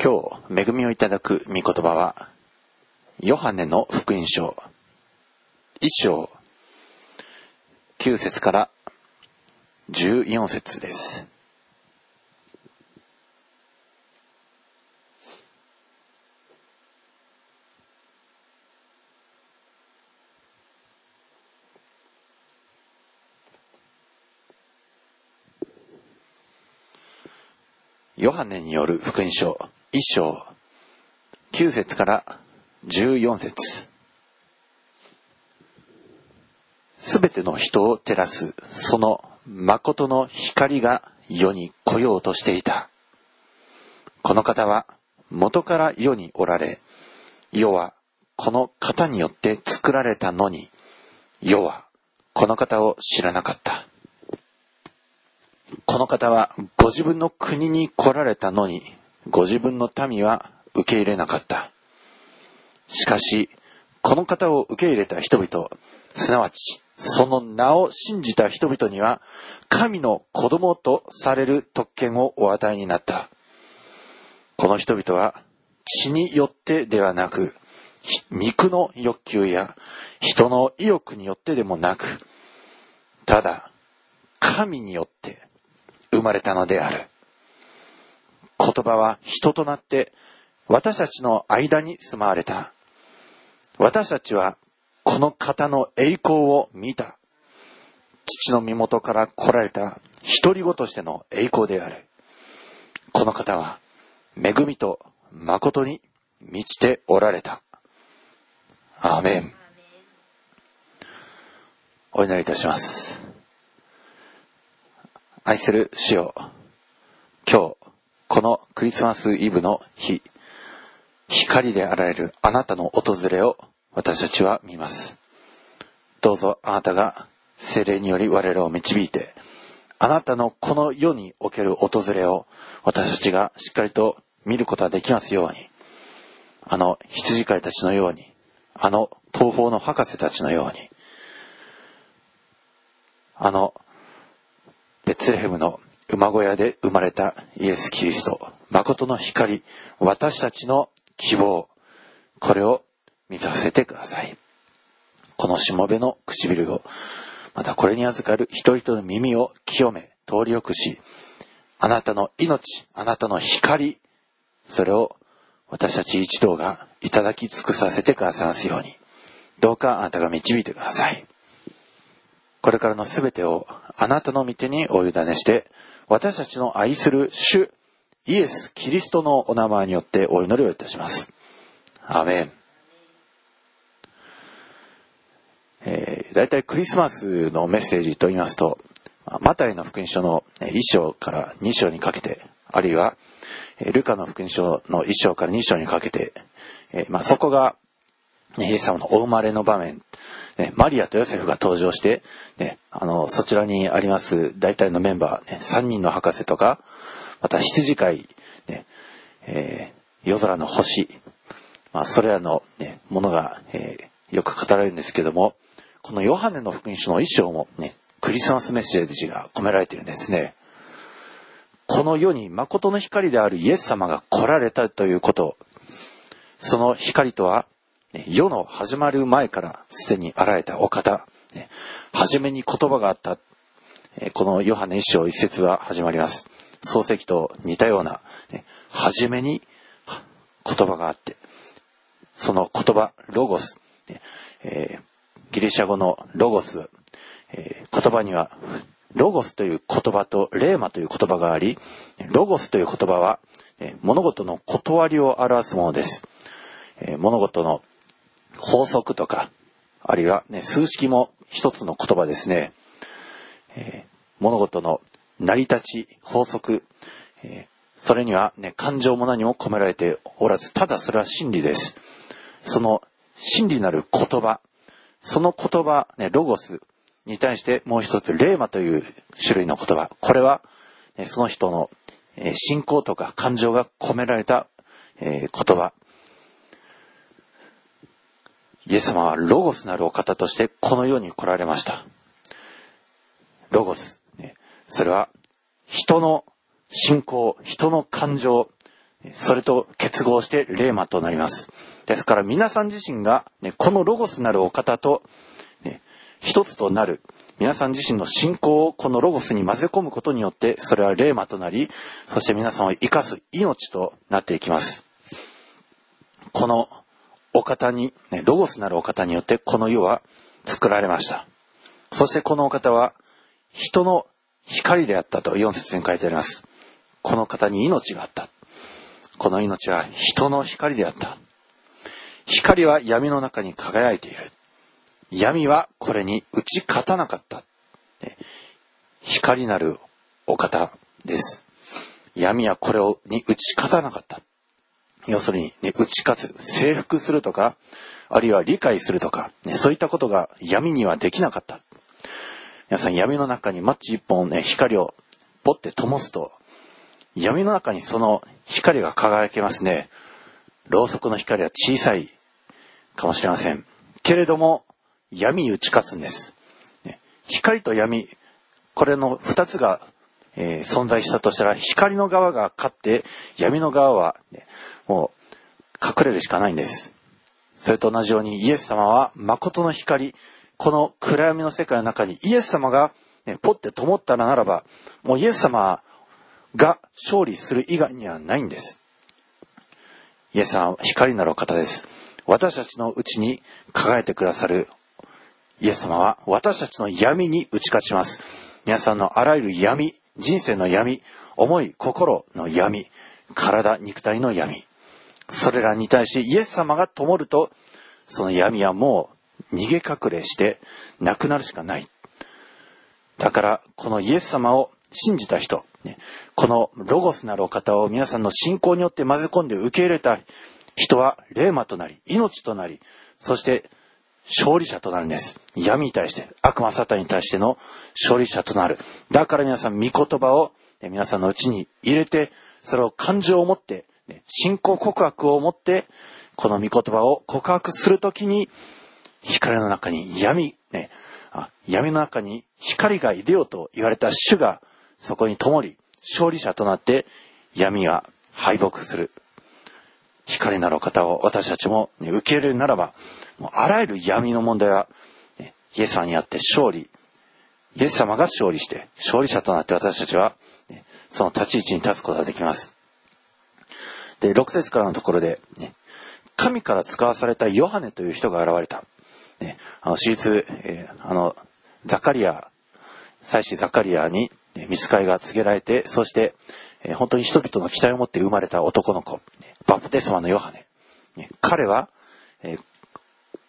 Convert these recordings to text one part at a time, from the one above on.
今日恵みをいただく御言葉はヨハネの福音書。一章。9節から14節です。ヨハネによる福音書。一章9節から14節すべての人を照らすその誠の光が世に来ようとしていた。この方は元から世におられ、世はこの方によって作られたのに、世はこの方を知らなかった。この方はご自分の国に来られたのに、ご自分の民は受け入れなかった。しかし、この方を受け入れた人々、すなわち、その名を信じた人々には、神の子供とされる特権をお与えになった。この人々は、血によってではなく、肉の欲求や人の意欲によってでもなく、ただ、神によって生まれたのである。言葉は人となって私たちの間に住まわれた。私たちはこの方の栄光を見た。父の身元から来られた独り子としての栄光である。この方は恵みと誠に満ちておられた。アーメン。お祈りいたします。愛する主よ、今日、このクリスマスイブの日、光であられるあなたの訪れを私たちは見ます。どうぞあなたが精霊により我々を導いて、あなたのこの世における訪れを私たちがしっかりと見ることができますように、あの羊飼いたちのように、あの東方の博士たちのように、あのベツレヘムの馬小屋で生まれたイエス・キリスト、誠の光、私たちの希望、これを見させてください。このしもべの唇を、またこれに預かる一人の耳を清め、通りよくし、あなたの命、あなたの光、それを私たち一同がいただき尽くさせてくださいますように、どうかあなたが導いてください。これからの全てをあなたの御手にお委ねして、私たちの愛する主、イエス・キリストのお名前によってお祈りをいたします。アメン。えー、大体クリスマスのメッセージと言いますと、マタイの福音書の1章から2章にかけて、あるいは、ルカの福音書の1章から2章にかけて、えー、まあ、そこが、イエス様のお生まれの場面ね、マリアとヨセフが登場して、ね、あの、そちらにあります大体のメンバー、ね、3人の博士とか、また羊飼い、ね、えー、夜空の星、まあ、それらの、ね、ものが、えー、よく語られるんですけども、このヨハネの福音書の一章もね、クリスマスメッセージが込められているんですね。この世に誠の光であるイエス様が来られたということ、その光とは、世の始まる前からすでに現れたお方、初めに言葉があった、このヨハネ一章一節は始まります。漱石と似たような、初めに言葉があって、その言葉、ロゴス、えー、ギリシャ語のロゴス、えー、言葉には、ロゴスという言葉とレーマという言葉があり、ロゴスという言葉は、物事の断りを表すものです。物事の法則とか、あるいはね、数式も一つの言葉ですね。えー、物事の成り立ち、法則、えー、それにはね、感情も何も込められておらず、ただそれは真理です。その真理なる言葉、その言葉、ね、ロゴスに対してもう一つ、レーマという種類の言葉。これは、ね、その人の、えー、信仰とか感情が込められた、えー、言葉。イエス様はロゴスなるお方としてこの世に来られました。ロゴス。それは人の信仰、人の感情、それと結合してレーマとなります。ですから皆さん自身が、ね、このロゴスなるお方と、ね、一つとなる、皆さん自身の信仰をこのロゴスに混ぜ込むことによって、それはレーマとなり、そして皆さんを生かす命となっていきます。このお方に、ロゴスなるお方によってこの世は作られました。そしてこのお方は人の光であったと4節に書いてあります。この方に命があった。この命は人の光であった。光は闇の中に輝いている。闇はこれに打ち勝たなかった。光なるお方です。闇はこれに打ち勝たなかった。要するに、ね、打ち勝つ、征服するとか、あるいは理解するとか、ね、そういったことが闇にはできなかった。皆さん闇の中にマッチ一本ね、光をポッて灯すと、闇の中にその光が輝けますね。ろうそくの光は小さいかもしれません。けれども、闇に打ち勝つんです。ね、光と闇、これの二つが、えー、存在したとしたら、光の側が勝って、闇の側は、ね、もう隠れるしかないんです。それと同じようにイエス様は誠の光、この暗闇の世界の中にイエス様が、ね、ポッて灯ったらならば、もうイエス様が勝利する以外にはないんです。イエス様は光なる方です。私たちのうちに輝いてくださるイエス様は私たちの闇に打ち勝ちます。皆さんのあらゆる闇、人生の闇、思い、心の闇、体、肉体の闇。それらに対しイエス様が灯ると、その闇はもう逃げ隠れしてなくなるしかない。だから、このイエス様を信じた人、ね、このロゴスなるお方を皆さんの信仰によって混ぜ込んで受け入れた人は霊魔となり、命となり、そして勝利者となるんです。闇に対して、悪魔サタンに対しての勝利者となる。だから皆さん、御言葉を皆さんのうちに入れて、それを感情を持って、信仰告白を持って、この御言葉を告白するときに、光の中に闇、ね、あ闇の中に光がいでよと言われた主がそこに灯り、勝利者となって闇は敗北する。光なる方を私たちも、ね、受け入れるならば、もうあらゆる闇の問題は、ね、イエス様にあって勝利、イエス様が勝利して、勝利者となって私たちは、ね、その立ち位置に立つことができます。で、6節からのところで、ね、神から使わされたヨハネという人が現れた。ね、あの、手術、えー、あの、ザカリア、祭司ザカリアに、ね、見つかりが告げられて、そして、えー、本当に人々の期待を持って生まれた男の子、ね、バプテスマのヨハネ。ね、彼は、えー、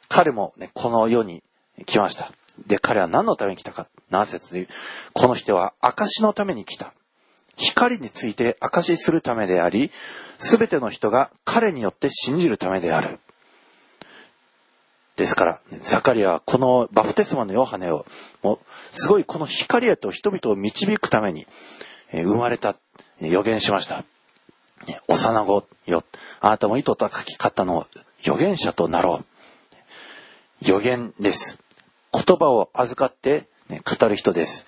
彼もね、この世に来ました。で、彼は何のために来たか。何節で言う？この人は証のために来た。光について証しするためであり、すべての人が彼によって信じるためである。ですから、ザカリアはこのバプテスマのヨハネを、もう、すごいこの光へと人々を導くために、え生まれた、予言しました。幼子よ、あなたも糸高き方の預言者となろう。予言です。言葉を預かって、ね、語る人です。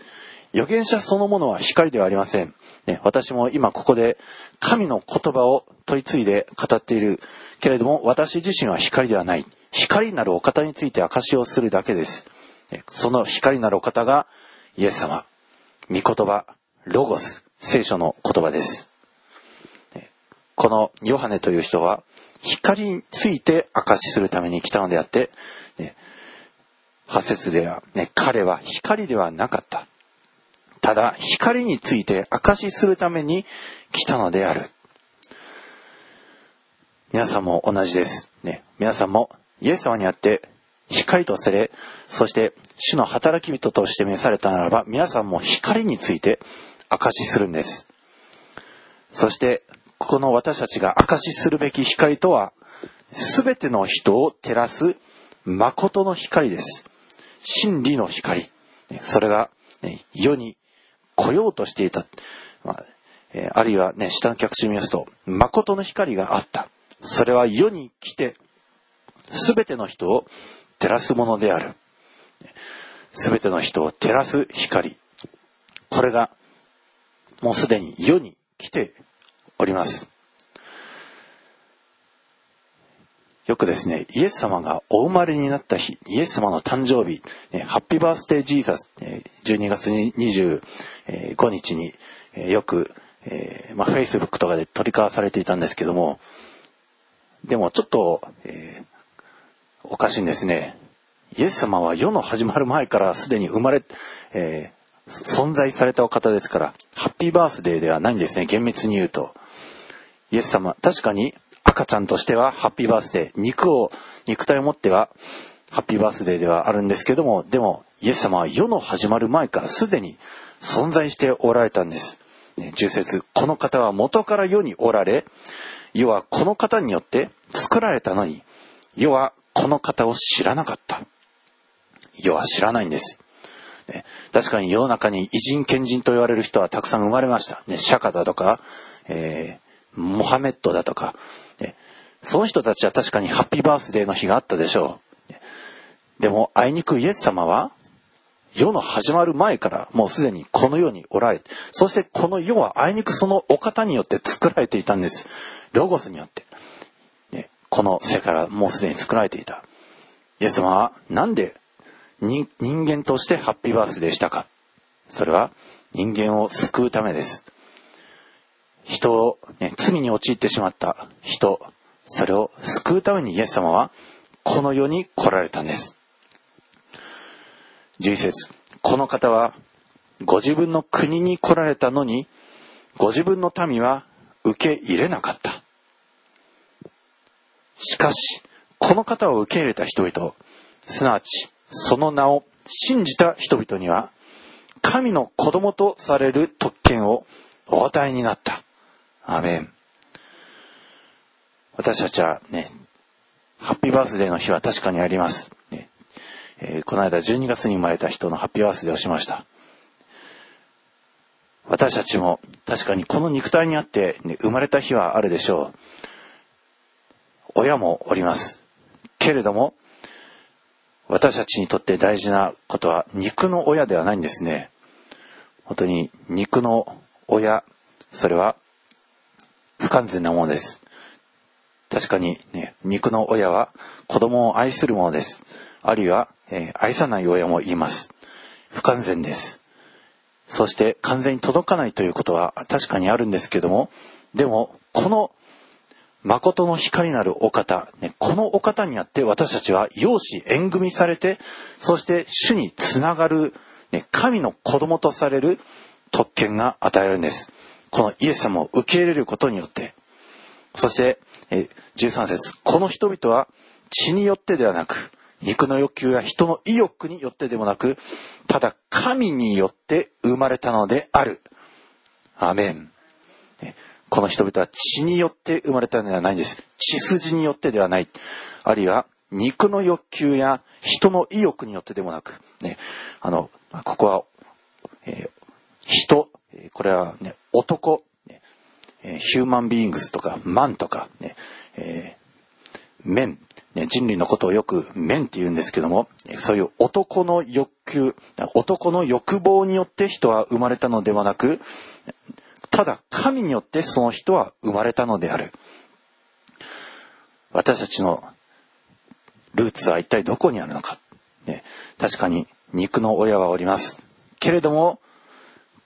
預言者そのものは光ではありません。ね、私も今ここで神の言葉を取り継いで語っているけれども、私自身は光ではない。光なるお方について証しをするだけです。その光なるお方がイエス様、御言葉、ロゴス、聖書の言葉です。このヨハネという人は光について証しするために来たのであって、ね、8節では、ね、彼は光ではなかった。ただ光について証しするために来たのである。皆さんも同じです。ね、皆さんもイエス様にあって光とされ、そして主の働き人として召されたならば、皆さんも光について証しするんです。そして、この私たちが証しするべき光とは、すべての人を照らす誠の光です。真理の光。それが、ね、世に来ようとしていた。まあえー、あるいはね、下の客詞見ますと、誠の光があった。それは世に来て、すべての人を照らすものである。すべての人を照らす光。これが、もうすでに世に来ております。よくですね、イエス様がお生まれになった日、イエス様の誕生日、ね、ハッピーバースデージーザス、12月25日によく、えー、まあ、Facebook とかで取り交わされていたんですけども、でもちょっと、えー、おかしいんですね。イエス様は世の始まる前からすでに生まれ、えー、存在されたお方ですから、ハッピーバースデーではないんですね、厳密に言うと。イエス様、確かに赤ちゃんとしてはハッピーバースデー、肉を、肉体を持ってはハッピーバースデーではあるんですけども、でも、イエス様は世の始まる前からすでに存在しておられたんです。重説、この方は元から世におられ、世はこの方によって作られたのに、世はこの方を知らなかった。世は知らないんです。確かに世の中に偉人賢人と言われる人はたくさん生まれました。ね、釈迦だとか、えー、モハメッドだとか、その人たちは確かにハッピーバースデーの日があったでしょう。でも、あいにくイエス様は、世の始まる前からもうすでにこの世におられ、そしてこの世はあいにくそのお方によって作られていたんです。ロゴスによって。ね、この世界はもうすでに作られていた。イエス様はなんで人間としてハッピーバースデーしたか。それは人間を救うためです。人を、ね、罪に陥ってしまった人、それを救うためにイエス様はこの世に来られたんです。11節この方はご自分の国に来られたのにご自分の民は受け入れなかった。しかし、この方を受け入れた人々、すなわちその名を信じた人々には、神の子供とされる特権をお与えになった。アメン。私たちはね、ハッピーバースデーの日は確かにあります。ねえー、この間12月に生まれた人のハッピーバースデーをしました。私たちも確かにこの肉体にあって、ね、生まれた日はあるでしょう。親もおります。けれども、私たちにとって大事なことは肉の親ではないんですね。本当に肉の親、それは不完全なものです。確かにね、肉の親は子供を愛するものです。あるいは、えー、愛さない親も言います。不完全です。そして完全に届かないということは確かにあるんですけども、でも、この誠の光なるお方、ね、このお方にあって私たちは養子縁組されて、そして主につながる、ね、神の子供とされる特権が与えられるんです。このイエス様を受け入れることによって、そしてえ13節この人々は血によってではなく、肉の欲求や人の意欲によってでもなく、ただ神によって生まれたのである。アメン。この人々は血によって生まれたのではないんです。血筋によってではない。あるいは肉の欲求や人の意欲によってでもなく、ね、あの、ここは、えー、人、これはね、男、えヒューマンビーイングスとか、マンとか、ね、えー、メン、ね、人類のことをよくメンって言うんですけども、そういう男の欲求、男の欲望によって人は生まれたのではなく、ただ神によってその人は生まれたのである。私たちのルーツは一体どこにあるのか。ね、確かに肉の親はおります。けれども、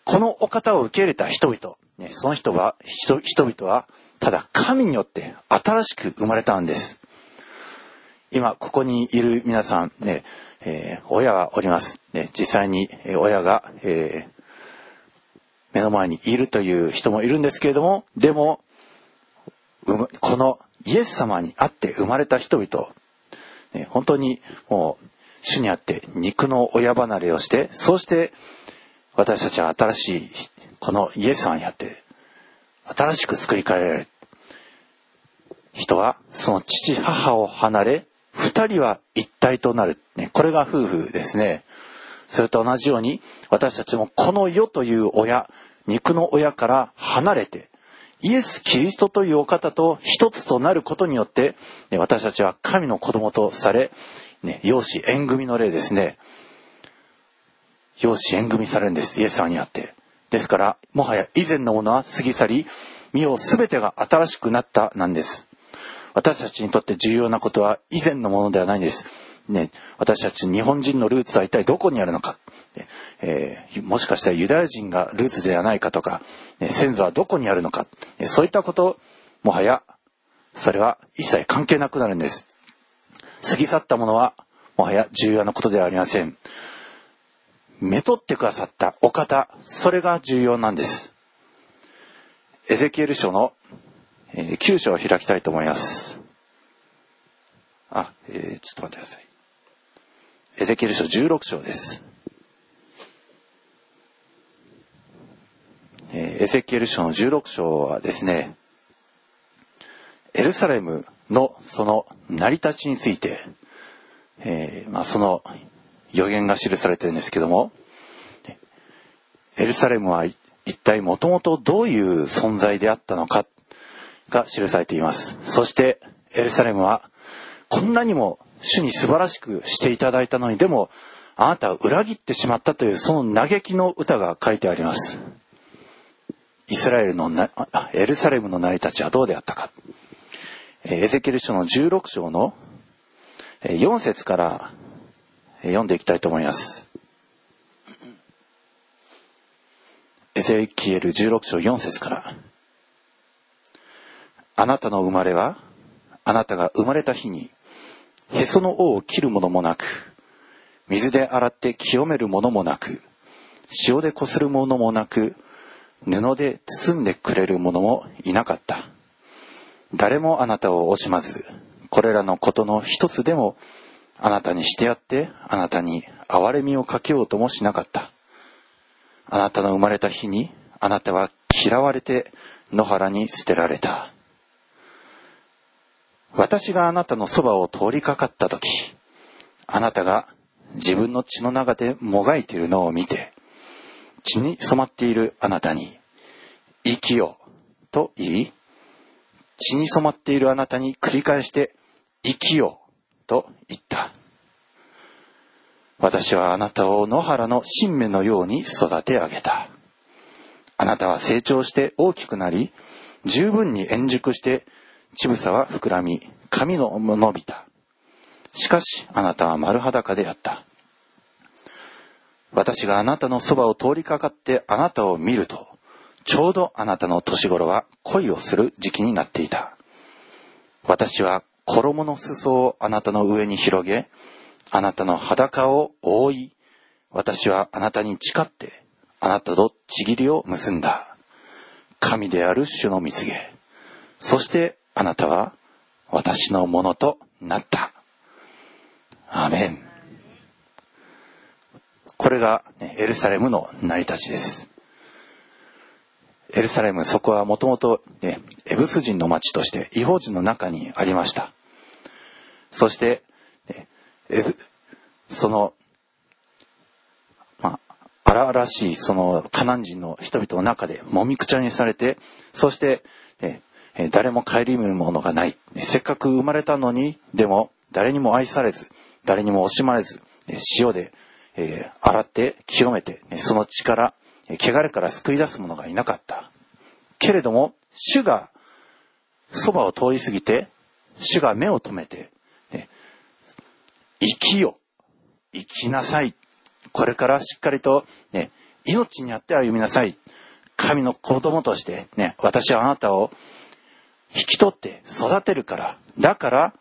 このお方を受け入れた人々、ね、その人は、人々は、ただ神によって新しく生まれたんです。今、ここにいる皆さん、ね、えー、親はおります。ね、実際に、親が、えー、目の前にいるという人もいるんですけれども、でも、このイエス様に会って生まれた人々、ね、本当にもう主にあって肉の親離れをして、そして私たちは新しいこのイエス様にあって新しく作り変えられる人はその父母を離れ二人は一体となる、ね、これが夫婦ですね。それと同じように私たちもこの世という親肉の親から離れてイエス・キリストというお方と一つとなることによって、ね、私たちは神の子供とされ、ね、養子縁組の例ですね。養子縁組されるんですイエス様にあってですから、もはや以前のものは過ぎ去り、身を全てが新しくなったなんです。私たちにとって重要なことは以前のものではないんです。ね、私たち日本人のルーツは一体どこにあるのか。えー、もしかしたらユダヤ人がルーツではないかとか、ね、先祖はどこにあるのか。そういったこと、もはや、それは一切関係なくなるんです。過ぎ去ったものは、もはや重要なことではありません。めとってくださったお方、それが重要なんです。エゼキエル書の、えー、9章を開きたいと思います。あ、えー、ちょっと待ってください。エゼキエル書16章です。えー、エゼキエル書の16章はですね、エルサレムのその成り立ちについて、えー、まあ、その予言が記されてるんですけども、エルサレムは一体もともとどういう存在であったのかが記されています。そしてエルサレムはこんなにも主に素晴らしくしていただいたのにでもあなたは裏切ってしまったというその嘆きの歌が書いてあります。イスラエルのなエルサレムの成り立ちはどうであったか。エゼキエル書の16章の4節から読んでいきたいと思います。エゼキエル16章4節から。あなたの生まれは、あなたが生まれた日に、へその尾を切るものもなく、水で洗って清めるものもなく、塩でこするものもなく、布で包んでくれる者もいなかった。誰もあなたを惜しまず、これらのことの一つでもあなたにしてやってあなたに憐れみをかけようともしなかった。あなたの生まれた日にあなたは嫌われて野原に捨てられた。私があなたのそばを通りかかった時、あなたが自分の血の中でもがいているのを見て、血に染まっているあなたに、生きよと言い、血に染まっているあなたに繰り返して生きようと言った。私はあなたを野原の新芽のように育て上げた。あなたは成長して大きくなり、十分に円熟して乳房は膨らみ、髪の伸びた。しかしあなたは丸裸であった。私があなたのそばを通りかかってあなたを見ると、ちょうどあなたの年頃は恋をする時期になっていた。私は衣の裾をあなたの上に広げ、あなたの裸を覆い、私はあなたに誓って、あなたとちぎりを結んだ。神である主の蜜げ。そしてあなたは私のものとなった。アメン。これが、ね、エルサレムの成り立ちです。エルサレム、そこはもともと、ね、エブス人の町として違法人の中にありました。そして、ね、その、まあ、荒々しいそのカナン人の人々の中でもみくちゃにされて、そして、ね、誰も顧みるものがない。せっかく生まれたのに、でも誰にも愛されず、誰にも惜しまれず、塩で、えー、洗って清めて、その力、汚れから救い出す者がいなかった。けれども、主がそばを通り過ぎて、主が目を留めて、生きよ、生きなさい。これからしっかりと、ね、命にあって歩みなさい。神の子供として、ね、私はあなたを引き取って育てるから。だから、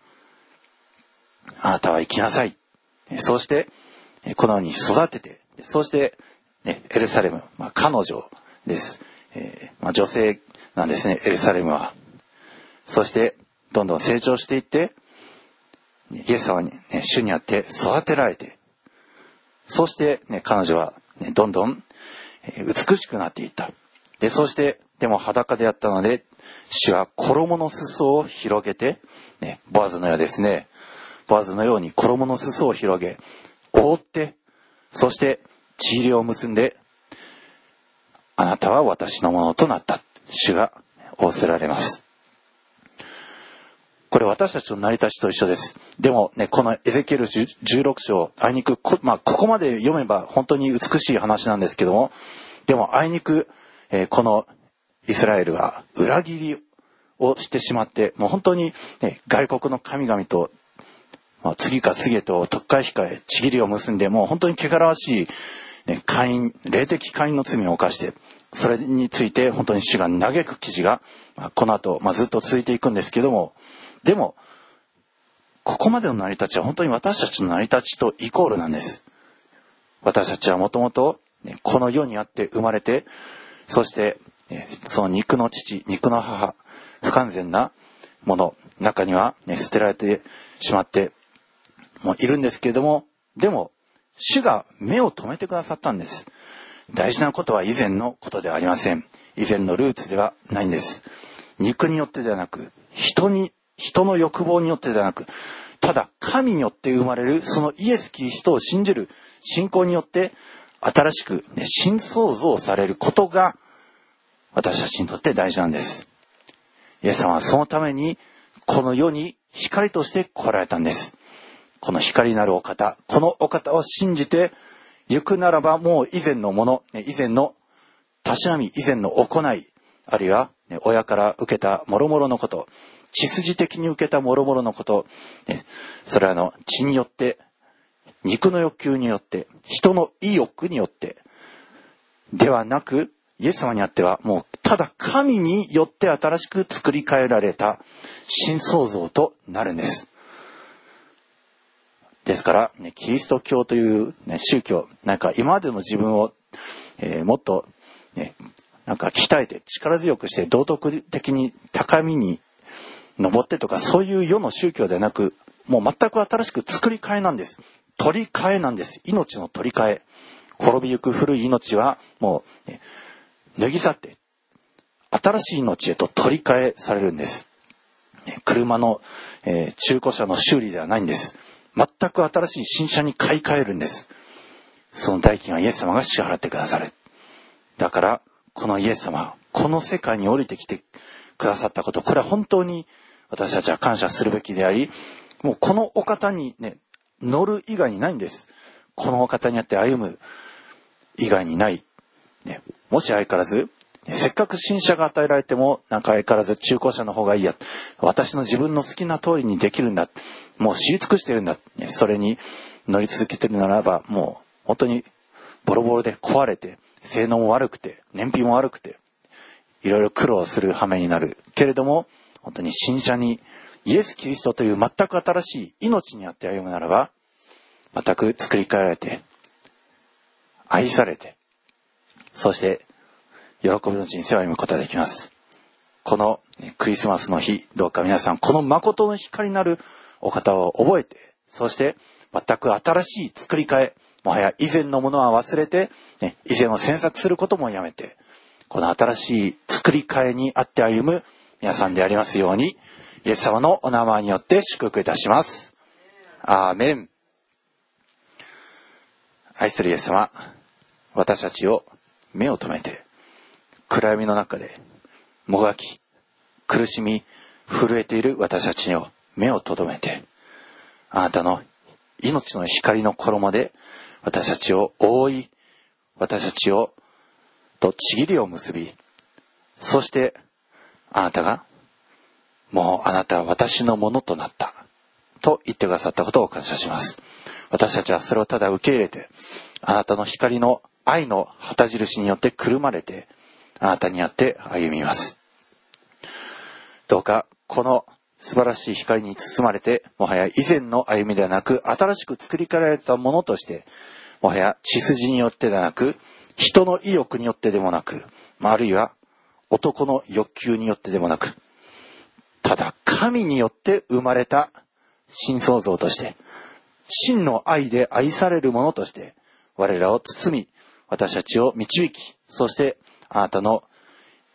あなたは生きなさい。そうして、このように育てて、そして、ね、エルサレム、まあ、彼女です。えー、まあ、女性なんですね、エルサレムは。そして、どんどん成長していって、イエス様に、ね、主にあって育てられて、そして、ね、彼女は、ね、どんどん、え、美しくなっていった。で、そして、でも裸であったので、主は衣の裾を広げて、ね、ボアズのようですね。ボアズのように衣の裾を広げ、覆って、そして地入りを結んで、あなたは私のものとなった。主が仰せられます。これ私たちの成り立ちと一緒です。でもね、このエゼキエル16章、あいにくこ、まあ、ここまで読めば本当に美しい話なんですけども、でもあいにく、えー、このイスラエルは裏切りをしてしまって、もう本当に、ね、外国の神々と、まあ、次か次へと特会控え、ちぎりを結んで、もう本当に汚らわしい、ね、会員、霊的会員の罪を犯して、それについて本当に主が嘆く記事が、まあ、この後、まあ、ずっと続いていくんですけども、でも、ここまでの成り立ちは本当に私たちの成り立ちとイコールなんです。私たちはもともと、この世にあって生まれて、そして、その肉の父、肉の母、不完全なもの、中には、ね、捨てられてしまってもいるんですけれども、でも、主が目を留めてくださったんです。大事なことは以前のことではありません。以前のルーツではないんです。肉によってではなく、人に、人の欲望によってではなく、ただ神によって生まれるそのイエス・キリストを信じる信仰によって新しく、ね、新創造されることが私たちにとって大事なんです。イエス様はそのためにこの世に光として来られたんです。この光なるお方、このお方を信じて行くならばもう以前のもの、以前のたしなみ、以前の行い、あるいは親から受けた諸々のこと、血筋的に受けた諸々のこと、それはあの血によって、肉の欲求によって、人の意欲によって、ではなく、イエス様にあってはもうただ神によって新しく作り変えられた新創造となるんです。ですから、ね、キリスト教という、ね、宗教、なんか今までの自分を、えー、もっと、ね、なんか鍛えて力強くして道徳的に高みに登ってとかそういう世の宗教ではなく、もう全く新しく作り変えなんです。取り替えなんです。命の取り替え。滅びゆく古い命はもう、ね、脱ぎ去って、新しい命へと取り替えされるんです。車の、えー、中古車の修理ではないんです。全く新しい新車に買い替えるんです。その代金はイエス様が支払ってくださる。だから、このイエス様、この世界に降りてきてくださったこと、これは本当に私たちは感謝するべきであり、もうこのお方にね、乗る以外にないんです。このお方にあって歩む以外にない。ね、もし相変わらず、せっかく新車が与えられても、なんか相変わらず中古車の方がいいや。私の自分の好きな通りにできるんだ。もう知り尽くしてるんだ。それに乗り続けてるならば、もう本当にボロボロで壊れて、性能も悪くて、燃費も悪くて、いろいろ苦労する羽目になる。けれども、本当に新車にイエス・キリストという全く新しい命にあって歩むならば、全く作り変えられて、愛されて、そして喜びの人生を歩むことができます。このクリスマスの日、どうか皆さん、この誠の光なるお方を覚えて、そして全く新しい作り変え、もはや以前のものは忘れて、ね、以前を詮索することもやめて、この新しい作り変えにあって歩む皆さんでありますように、イエス様のお名前によって祝福いたします。アーメン。愛するイエス様、私たちを目を留めて、暗闇の中でもがき苦しみ震えている私たちを目を留めてあなたの命の光の衣で私たちを覆い私たちをとちぎりを結びそしてあなたがもうあなたは私のものとなったと言ってくださったことを感謝します私たちはそれをただ受け入れてあなたの光の愛の旗印によってくるまれてあなたにあって歩みます。どうか、この素晴らしい光に包まれて、もはや以前の歩みではなく、新しく作り変えられたものとして、もはや血筋によってではなく、人の意欲によってでもなく、あるいは男の欲求によってでもなく、ただ神によって生まれた新創造として、真の愛で愛されるものとして、我らを包み、私たちを導き、そしてあなたの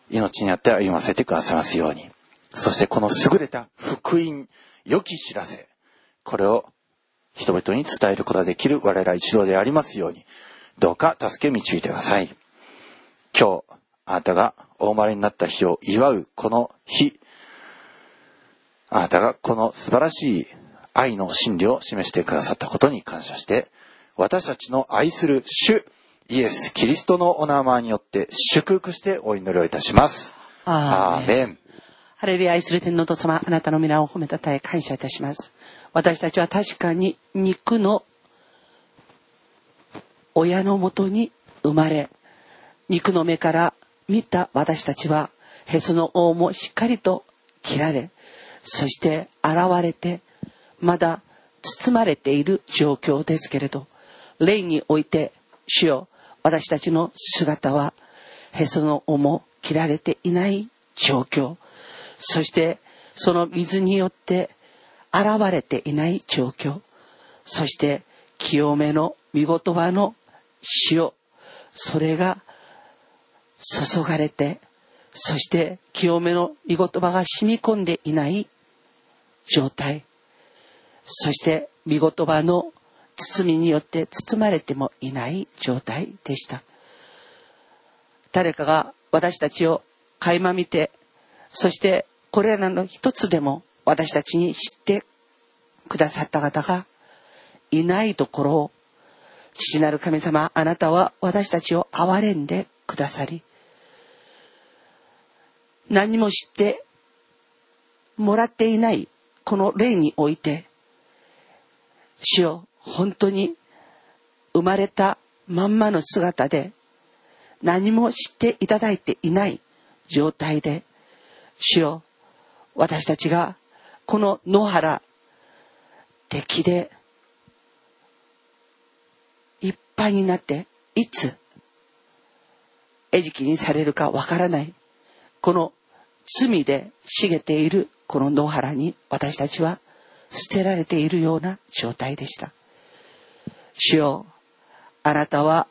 命にあって歩ませてくださいますように。そしてこの優れた福音、良き知らせ、これを人々に伝えることができる我ら一同でありますように、どうか助け導いてください。今日、あなたがお生まれになった日を祝うこの日、あなたがこの素晴らしい愛の真理を示してくださったことに感謝して、私たちの愛する主、イエス・キリストのお名前によって祝福してお祈りをいたします。アーメン。ハレルヤ愛する天皇と様、あなたの皆を褒めたたえ感謝いたします。私たちは確かに肉の親のもとに生まれ、肉の目から見た私たちは、へその尾もしっかりと切られ、そして現れて、まだ包まれている状況ですけれど、霊において、主よ、私たちの姿は、へその緒も切られていない状況。そして、その水によって現れていない状況。そして、清めの見言葉の塩。それが注がれて、そして清めの見言葉が染み込んでいない状態。そして見言葉の包みによって包まれてもいない状態でした。誰かが私たちを垣間見て、そしてこれらの一つでも私たちに知ってくださった方がいないところを、父なる神様、あなたは私たちを憐れんでくださり、何も知ってもらっていないこの霊において、主よ、本当に生まれたまんまの姿で何も知っていただいていない状態で、主よ、私たちがこの野原、敵でいっぱいになって、いつ餌食にされるかわからない、この罪で茂っているこの野原に私たちは捨てられているような状態でした。主よ、あなたは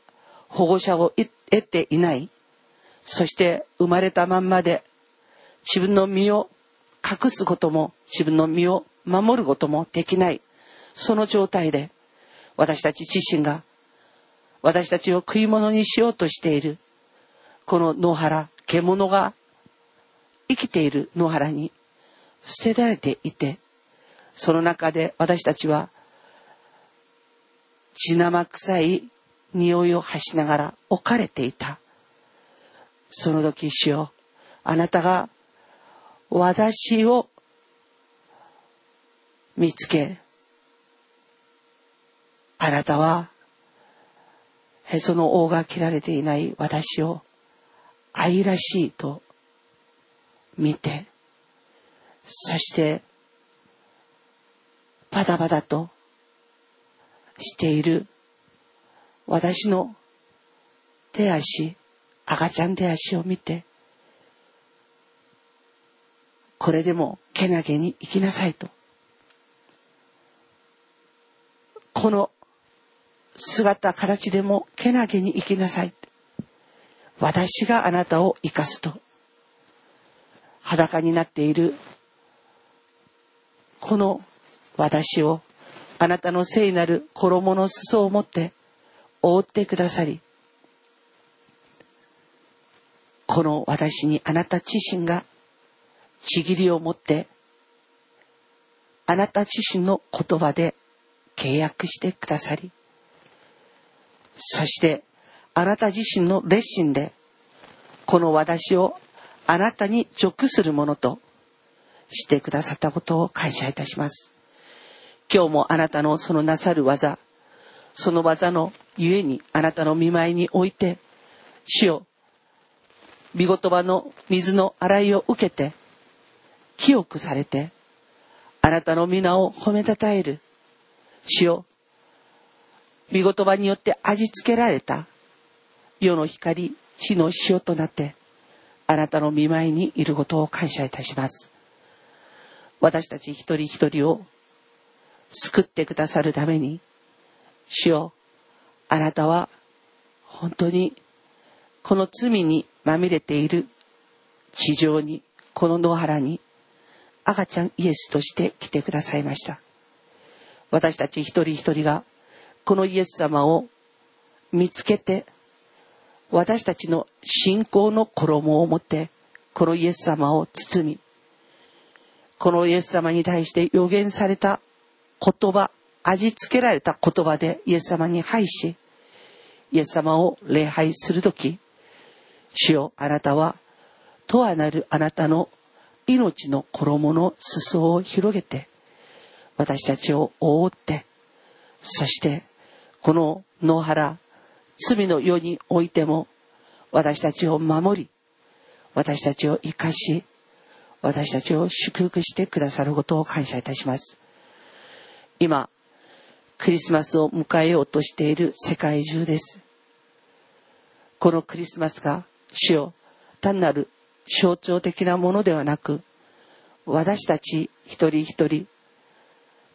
保護者を得ていない。そして生まれたまんまで自分の身を隠すことも自分の身を守ることもできない。その状態で私たち自身が私たちを食い物にしようとしているこの野原、獣が生きている野原に捨てられていてその中で私たちは血生臭い匂いを発しながら置かれていた。その時主よあなたが私を見つけあなたはへその尾が切られていない私を愛らしいと見てそしてパタパタとしている私の手足赤ちゃん手足を見てこれでもけなげに生きなさいと。この姿形でもけなげに生きなさい。私があなたを生かすと。裸になっている。この私をあなたの聖なる衣の裾を持って覆ってくださりこの私にあなた自身がちぎりを持ってあなた自身の言葉で契約してくださりそしてあなた自身の熱心でこの私をあなたに属するものとしてくださったことを感謝いたします。今日もあなたのそのなさる技、その技のゆえにあなたの見舞いにおいて、主よ、見言葉の水の洗いを受けて、清くされて、あなたの皆を褒めたたえる、主よ、見言葉によって味付けられた世の光、地の塩となって、あなたの見舞いにいることを感謝いたします。私たち一人一人を救ってくださるために、主よ、あなたは本当にこの罪にまみれている地上に、この野原に赤ちゃんイエスとして来てくださいました。私たち一人一人がこのイエス様を見つけて私たちの信仰の衣を持ってこのイエス様を包みこのイエス様に対して予言された言葉味付けられた言葉でイエス様に拝しイエス様を礼拝する時主よあなたはとはなるあなたの命の衣の裾を広げて私たちを覆ってそしてこの野原罪の世においても私たちを守り私たちを生かし私たちを祝福してくださることを感謝いたします。今クリスマスを迎えようとしている世界中です。このクリスマスが主よ単なる象徴的なものではなく私たち一人一人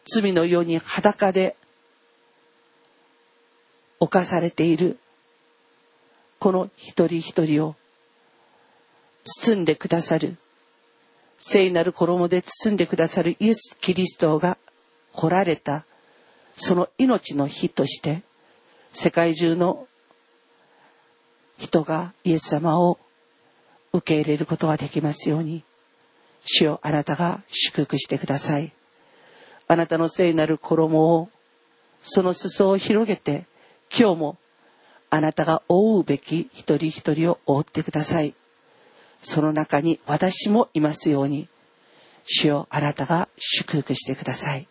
罪のように裸で犯されている。この一人一人を包んでくださる。聖なる衣で包んでくださる。イエス・キリストが来られた。その命の日として世界中の人がイエス様を受け入れることができますように主よあなたが祝福してください。あなたの聖なる衣をその裾を広げて今日もあなたが覆うべき一人一人を覆ってください。その中に私もいますように。主よあなたが祝福してください。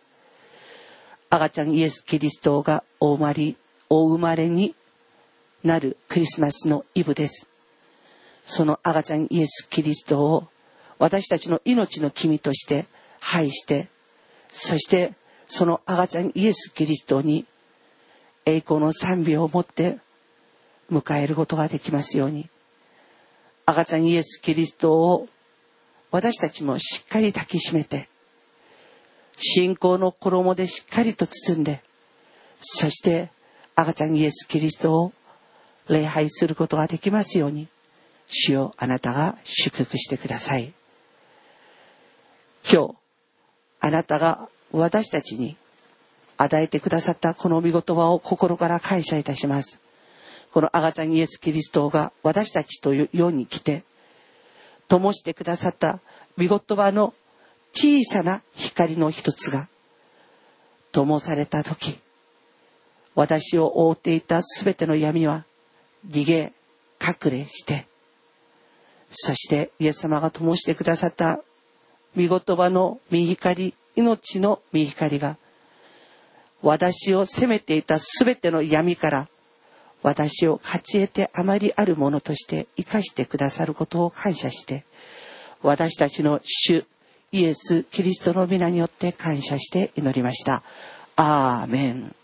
赤ちゃんイエス・キリストがお生まれお生まれになるクリスマスのイブです。その赤ちゃんイエス・キリストを私たちの命の君として拝してそしてその赤ちゃんイエス・キリストに栄光の賛美を持って迎えることができますように。赤ちゃんイエス・キリストを私たちもしっかり抱きしめて信仰の衣でしっかりと包んでそして赤ちゃんイエス・キリストを礼拝することができますように主よあなたが祝福してください。今日あなたが私たちに与えてくださったこの御言葉を心から感謝いたします。この赤ちゃんイエス・キリストが私たちという世に来て灯してくださった御言葉の小さな光の一つが灯された時私を覆っていた全ての闇は逃げ隠れしてそしてイエス様が灯してくださった御言葉の御光命の御光が私を責めていた全ての闇から私を勝ち得てあまりあるものとして生かしてくださることを感謝して私たちの主イエス・キリストの皆によって感謝して祈りました。アーメン